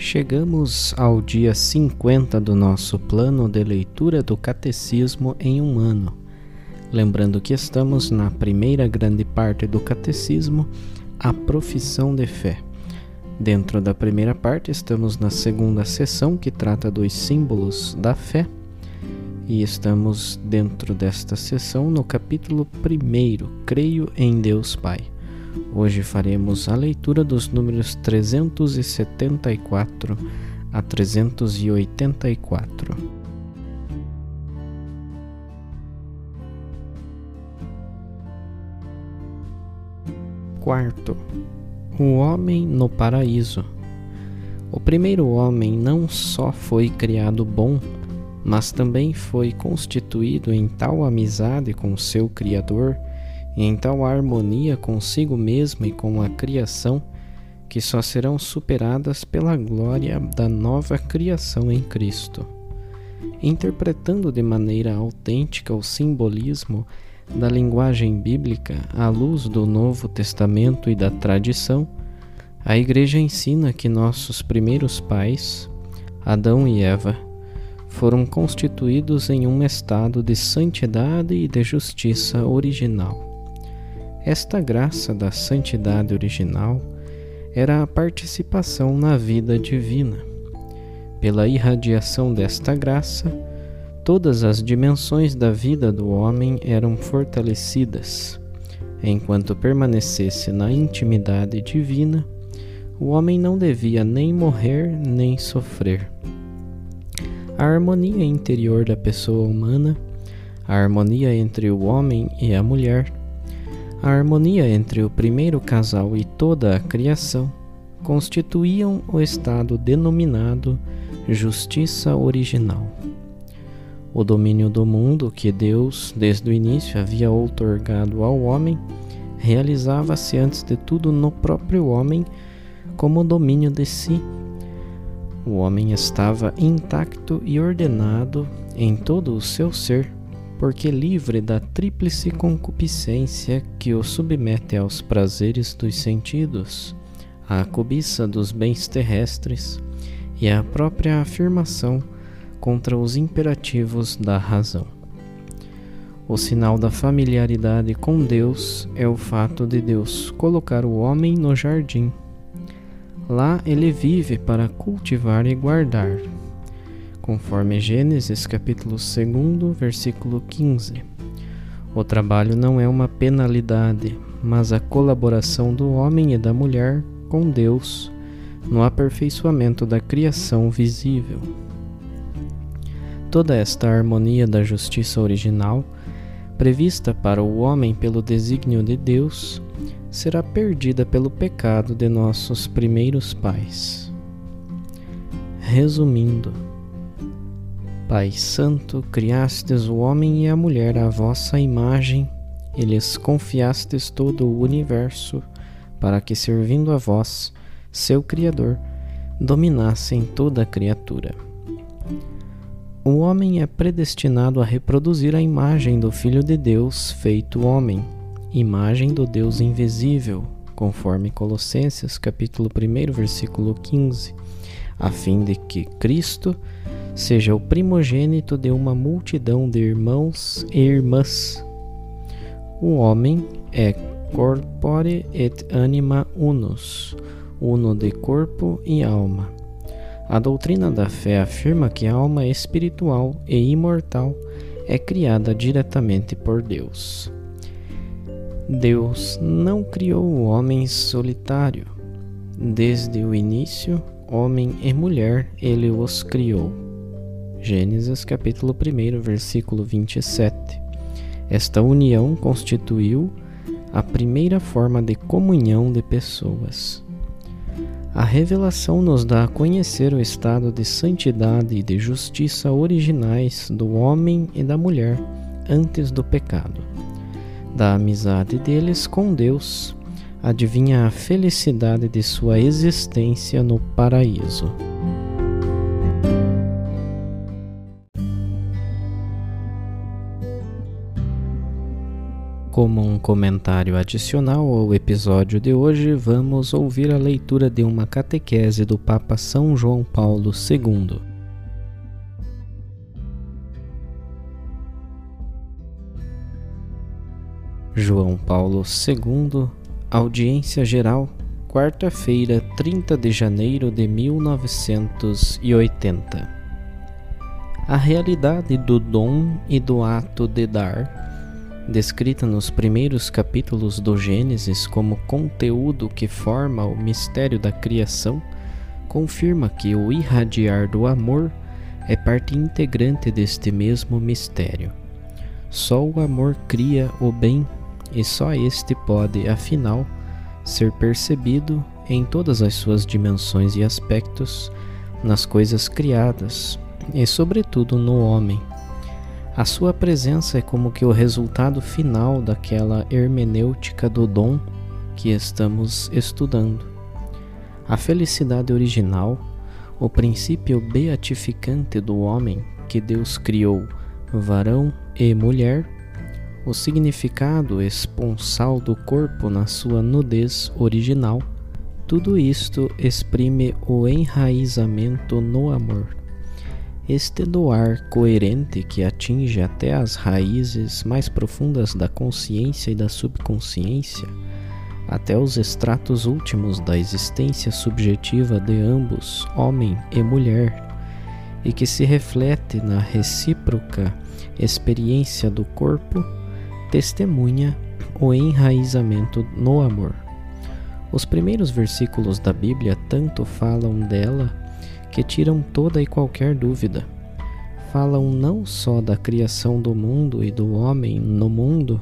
Chegamos ao dia 50 do nosso plano de leitura do Catecismo em um ano. Lembrando que estamos na primeira grande parte do Catecismo, a profissão de fé. Dentro da primeira parte, estamos na segunda sessão que trata dos símbolos da fé. E estamos dentro desta sessão no capítulo 1, Creio em Deus Pai. Hoje faremos a leitura dos números 374 a 384. Quarto, o homem no paraíso. O primeiro homem não só foi criado bom, mas também foi constituído em tal amizade com seu Criador em tal harmonia consigo mesmo e com a criação, que só serão superadas pela glória da nova criação em Cristo. Interpretando de maneira autêntica o simbolismo da linguagem bíblica à luz do Novo Testamento e da tradição, a Igreja ensina que nossos primeiros pais, Adão e Eva, foram constituídos em um estado de santidade e de justiça original. Esta graça da santidade original era a participação na vida divina. Pela irradiação desta graça, todas as dimensões da vida do homem eram fortalecidas. Enquanto permanecesse na intimidade divina, o homem não devia nem morrer nem sofrer. A harmonia interior da pessoa humana, a harmonia entre o homem e a mulher, a harmonia entre o primeiro casal e toda a criação constituíam o estado denominado justiça original. O domínio do mundo que Deus, desde o início, havia outorgado ao homem, realizava-se antes de tudo no próprio homem como domínio de si. O homem estava intacto e ordenado em todo o seu ser porque livre da tríplice concupiscência que o submete aos prazeres dos sentidos, à cobiça dos bens terrestres e à própria afirmação contra os imperativos da razão. O sinal da familiaridade com Deus é o fato de Deus colocar o homem no jardim. Lá ele vive para cultivar e guardar, conforme Gênesis capítulo 2, versículo 15. O trabalho não é uma penalidade, mas a colaboração do homem e da mulher com Deus no aperfeiçoamento da criação visível. Toda esta harmonia da justiça original, prevista para o homem pelo desígnio de Deus, será perdida pelo pecado de nossos primeiros pais. Resumindo, Pai Santo, criastes o homem e a mulher à vossa imagem, e lhes confiastes todo o universo, para que, servindo a vós, seu Criador, dominassem toda a criatura. O homem é predestinado a reproduzir a imagem do Filho de Deus feito homem, imagem do Deus invisível, conforme Colossenses capítulo 1, versículo 15, a fim de que Cristo seja o primogênito de uma multidão de irmãos e irmãs. O homem é corpore et anima unus, uno de corpo e alma. A doutrina da fé afirma que a alma espiritual e imortal é criada diretamente por Deus. Deus não criou o homem solitário. Desde o início, homem e mulher, ele os criou. Gênesis capítulo 1, versículo 27. Esta união constituiu a primeira forma de comunhão de pessoas. A revelação nos dá a conhecer o estado de santidade e de justiça originais do homem e da mulher antes do pecado. Da amizade deles com Deus, adivinha a felicidade de sua existência no paraíso. Como um comentário adicional ao episódio de hoje, vamos ouvir a leitura de uma catequese do Papa São João Paulo II. João Paulo II, Audiência Geral, quarta-feira, 30 de janeiro de 1980. A realidade do dom e do ato de dar descrita nos primeiros capítulos do Gênesis como conteúdo que forma o mistério da criação, confirma que o irradiar do amor é parte integrante deste mesmo mistério. Só o amor cria o bem e só este pode, afinal, ser percebido em todas as suas dimensões e aspectos, nas coisas criadas e, sobretudo, no homem a sua presença é como que o resultado final daquela hermenêutica do dom que estamos estudando. A felicidade original, o princípio beatificante do homem que Deus criou, varão e mulher, o significado esponsal do corpo na sua nudez original, tudo isto exprime o enraizamento no amor. Este doar coerente que atinge até as raízes mais profundas da consciência e da subconsciência, até os estratos últimos da existência subjetiva de ambos, homem e mulher, e que se reflete na recíproca experiência do corpo, testemunha o enraizamento no amor. Os primeiros versículos da Bíblia tanto falam dela que tiram toda e qualquer dúvida. Falam não só da criação do mundo e do homem no mundo,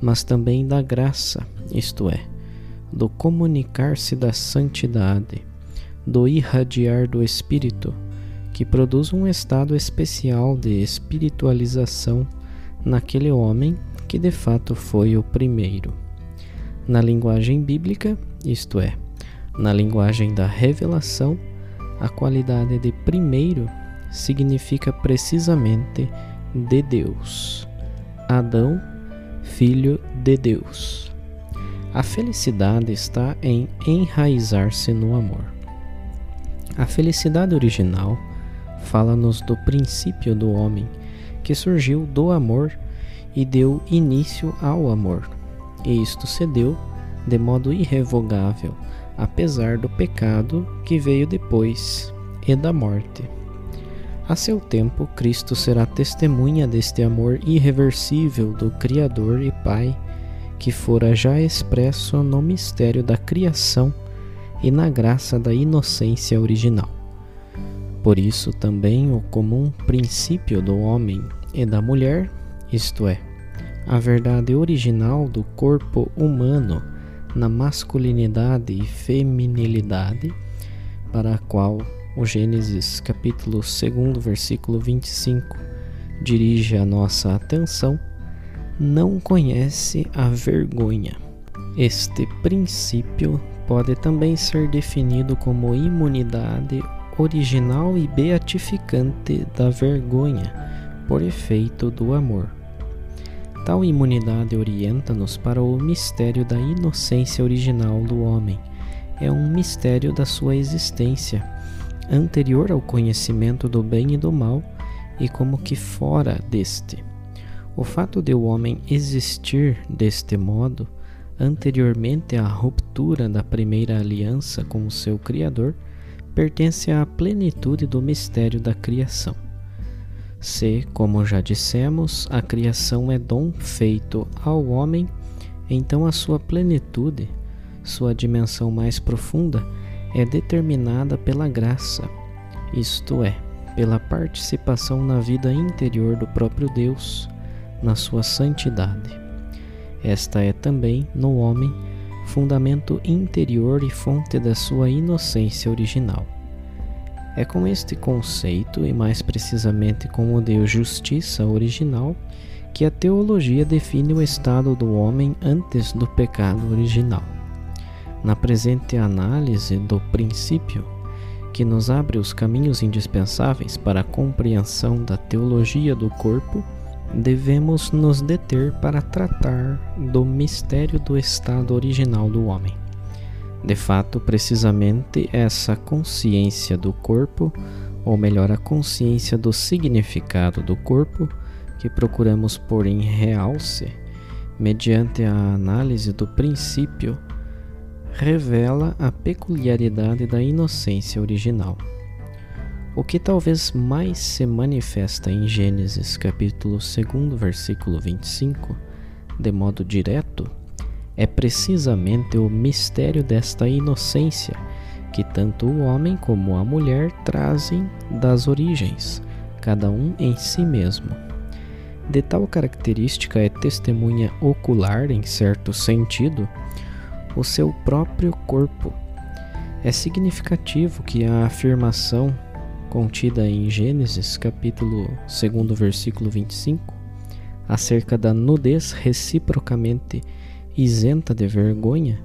mas também da graça, isto é, do comunicar-se da santidade, do irradiar do Espírito, que produz um estado especial de espiritualização naquele homem que de fato foi o primeiro. Na linguagem bíblica, isto é, na linguagem da revelação, a qualidade de primeiro significa precisamente de Deus. Adão, filho de Deus. A felicidade está em enraizar-se no amor. A felicidade original fala-nos do princípio do homem, que surgiu do amor e deu início ao amor. E isto se deu de modo irrevogável apesar do pecado que veio depois e da morte. A seu tempo, Cristo será testemunha deste amor irreversível do Criador e Pai, que fora já expresso no mistério da criação e na graça da inocência original. Por isso, também o comum princípio do homem e da mulher, isto é, a verdade original do corpo humano na masculinidade e feminilidade, para a qual o Gênesis capítulo 2, versículo 25 dirige a nossa atenção, não conhece a vergonha. Este princípio pode também ser definido como imunidade original e beatificante da vergonha, por efeito do amor. Tal imunidade orienta-nos para o mistério da inocência original do homem. É um mistério da sua existência, anterior ao conhecimento do bem e do mal, e como que fora deste. O fato de o homem existir deste modo anteriormente à ruptura da primeira aliança com o seu Criador, pertence à plenitude do mistério da criação. Se, como já dissemos, a criação é dom feito ao homem, então a sua plenitude, sua dimensão mais profunda, é determinada pela graça, isto é, pela participação na vida interior do próprio Deus, na sua santidade. Esta é também, no homem, fundamento interior e fonte da sua inocência original. É com este conceito, e mais precisamente com o Deus Justiça original, que a teologia define o estado do homem antes do pecado original. Na presente análise do princípio, que nos abre os caminhos indispensáveis para a compreensão da teologia do corpo, devemos nos deter para tratar do mistério do estado original do homem. De fato, precisamente essa consciência do corpo, ou melhor, a consciência do significado do corpo, que procuramos pôr em realce, mediante a análise do princípio, revela a peculiaridade da inocência original. O que talvez mais se manifesta em Gênesis capítulo 2, versículo 25, de modo direto, é precisamente o mistério desta inocência que tanto o homem como a mulher trazem das origens, cada um em si mesmo. De tal característica é testemunha ocular, em certo sentido, o seu próprio corpo. É significativo que a afirmação contida em Gênesis, capítulo 2, versículo 25, acerca da nudez reciprocamente isenta de vergonha,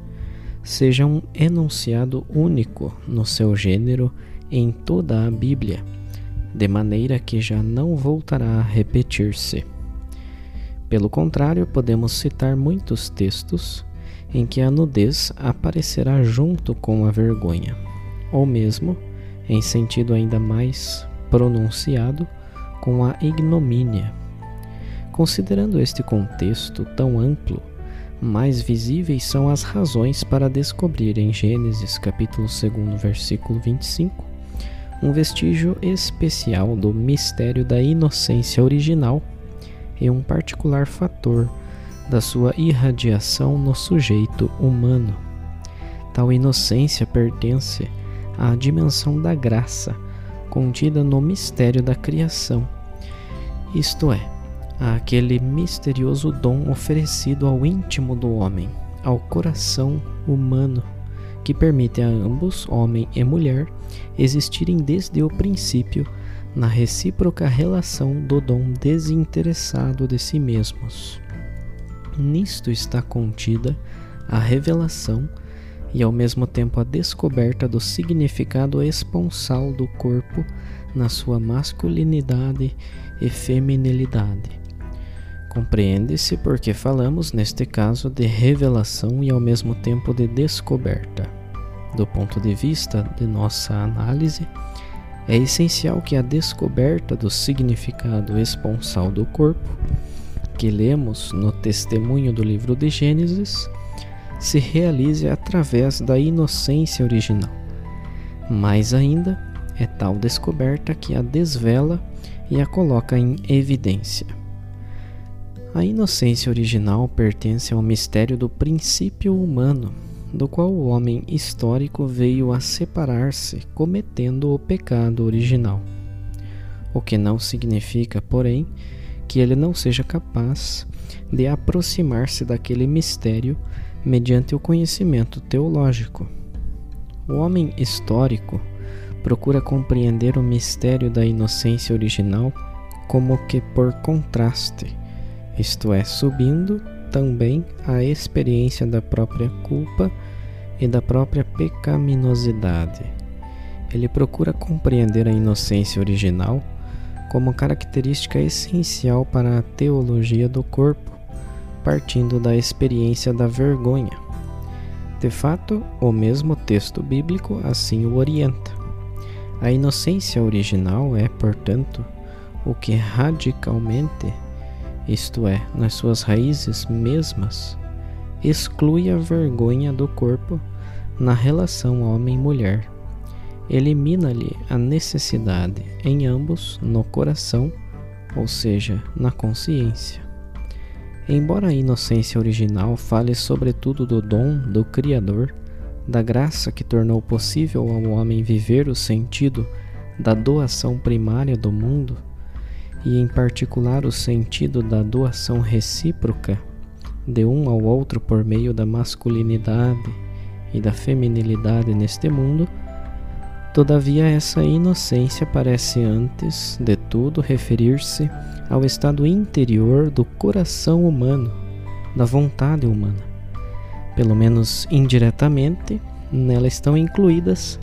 seja um enunciado único no seu gênero em toda a Bíblia, de maneira que já não voltará a repetir-se. Pelo contrário, podemos citar muitos textos em que a nudez aparecerá junto com a vergonha, ou mesmo em sentido ainda mais pronunciado, com a ignomínia. Considerando este contexto tão amplo, mais visíveis são as razões para descobrir em Gênesis capítulo 2, versículo 25, um vestígio especial do mistério da inocência original e um particular fator da sua irradiação no sujeito humano. Tal inocência pertence à dimensão da graça contida no mistério da criação, isto é, àquele misterioso dom oferecido ao íntimo do homem, ao coração humano, que permite a ambos, homem e mulher, existirem desde o princípio na recíproca relação do dom desinteressado de si mesmos. Nisto está contida a revelação e ao mesmo tempo a descoberta do significado esponsal do corpo na sua masculinidade e feminilidade. Compreende-se porque falamos, neste caso, de revelação e ao mesmo tempo de descoberta. Do ponto de vista de nossa análise, é essencial que a descoberta do significado esponsal do corpo, que lemos no testemunho do livro de Gênesis, se realize através da inocência original. Mais ainda, é tal descoberta que a desvela e a coloca em evidência. A inocência original pertence ao mistério do princípio humano, do qual o homem histórico veio a separar-se, cometendo o pecado original. O que não significa, porém, que ele não seja capaz de aproximar-se daquele mistério mediante o conhecimento teológico. O homem histórico procura compreender o mistério da inocência original como que por contraste, isto é, subindo também a experiência da própria culpa e da própria pecaminosidade. Ele procura compreender a inocência original como característica essencial para a teologia do corpo partindo da experiência da vergonha. De fato, o mesmo texto bíblico assim o orienta. A inocência original é, portanto, o que radicalmente, isto é, nas suas raízes mesmas, exclui a vergonha do corpo na relação homem-mulher. Elimina-lhe a necessidade em ambos no coração, ou seja, na consciência. Embora a inocência original fale sobretudo do dom do Criador, da graça que tornou possível ao homem viver o sentido da doação primária do mundo, e em particular o sentido da doação recíproca de um ao outro por meio da masculinidade e da feminilidade neste mundo, todavia essa inocência parece antes de tudo referir-se ao estado interior do coração humano, da vontade humana. Pelo menos indiretamente, nela estão incluídas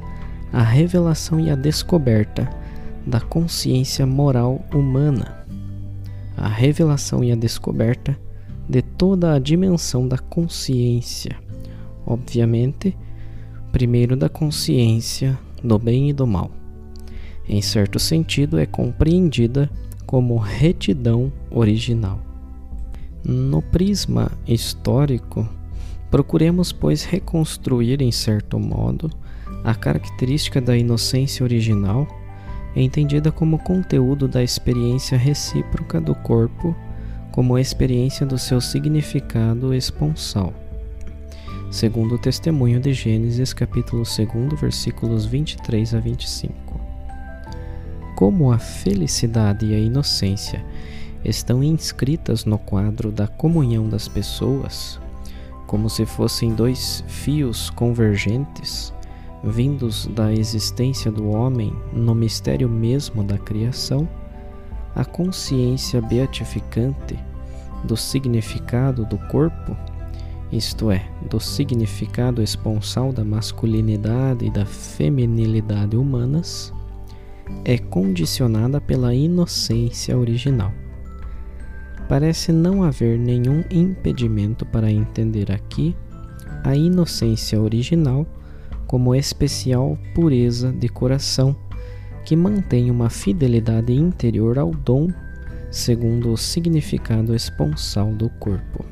a revelação e a descoberta da consciência moral humana, a revelação e a descoberta de toda a dimensão da consciência. Obviamente, primeiro da consciência do bem e do mal. Em certo sentido, é compreendida como retidão original. No prisma histórico, procuremos, pois, reconstruir em certo modo a característica da inocência original, entendida como conteúdo da experiência recíproca do corpo, como experiência do seu significado esponsal. Segundo o testemunho de Gênesis, capítulo 2, versículos 23 a 25 como a felicidade e a inocência estão inscritas no quadro da comunhão das pessoas, como se fossem dois fios convergentes vindos da existência do homem no mistério mesmo da criação, a consciência beatificante do significado do corpo, isto é, do significado esponsal da masculinidade e da feminilidade humanas, é condicionada pela inocência original. Parece não haver nenhum impedimento para entender aqui a inocência original como especial pureza de coração que mantém uma fidelidade interior ao dom segundo o significado esponsal do corpo.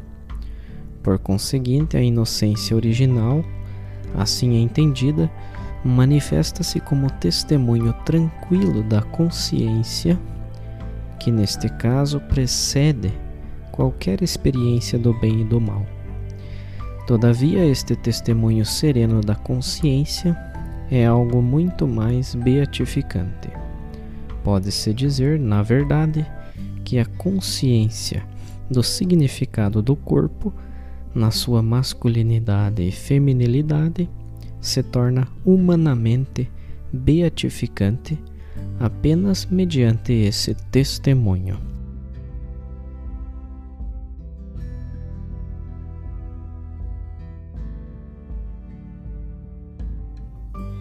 Por conseguinte, a inocência original, assim entendida, manifesta-se como testemunho tranquilo da consciência, que neste caso precede qualquer experiência do bem e do mal. Todavia, este testemunho sereno da consciência é algo muito mais beatificante. Pode-se dizer, na verdade, que a consciência do significado do corpo, na sua masculinidade e feminilidade, se torna humanamente beatificante apenas mediante esse testemunho.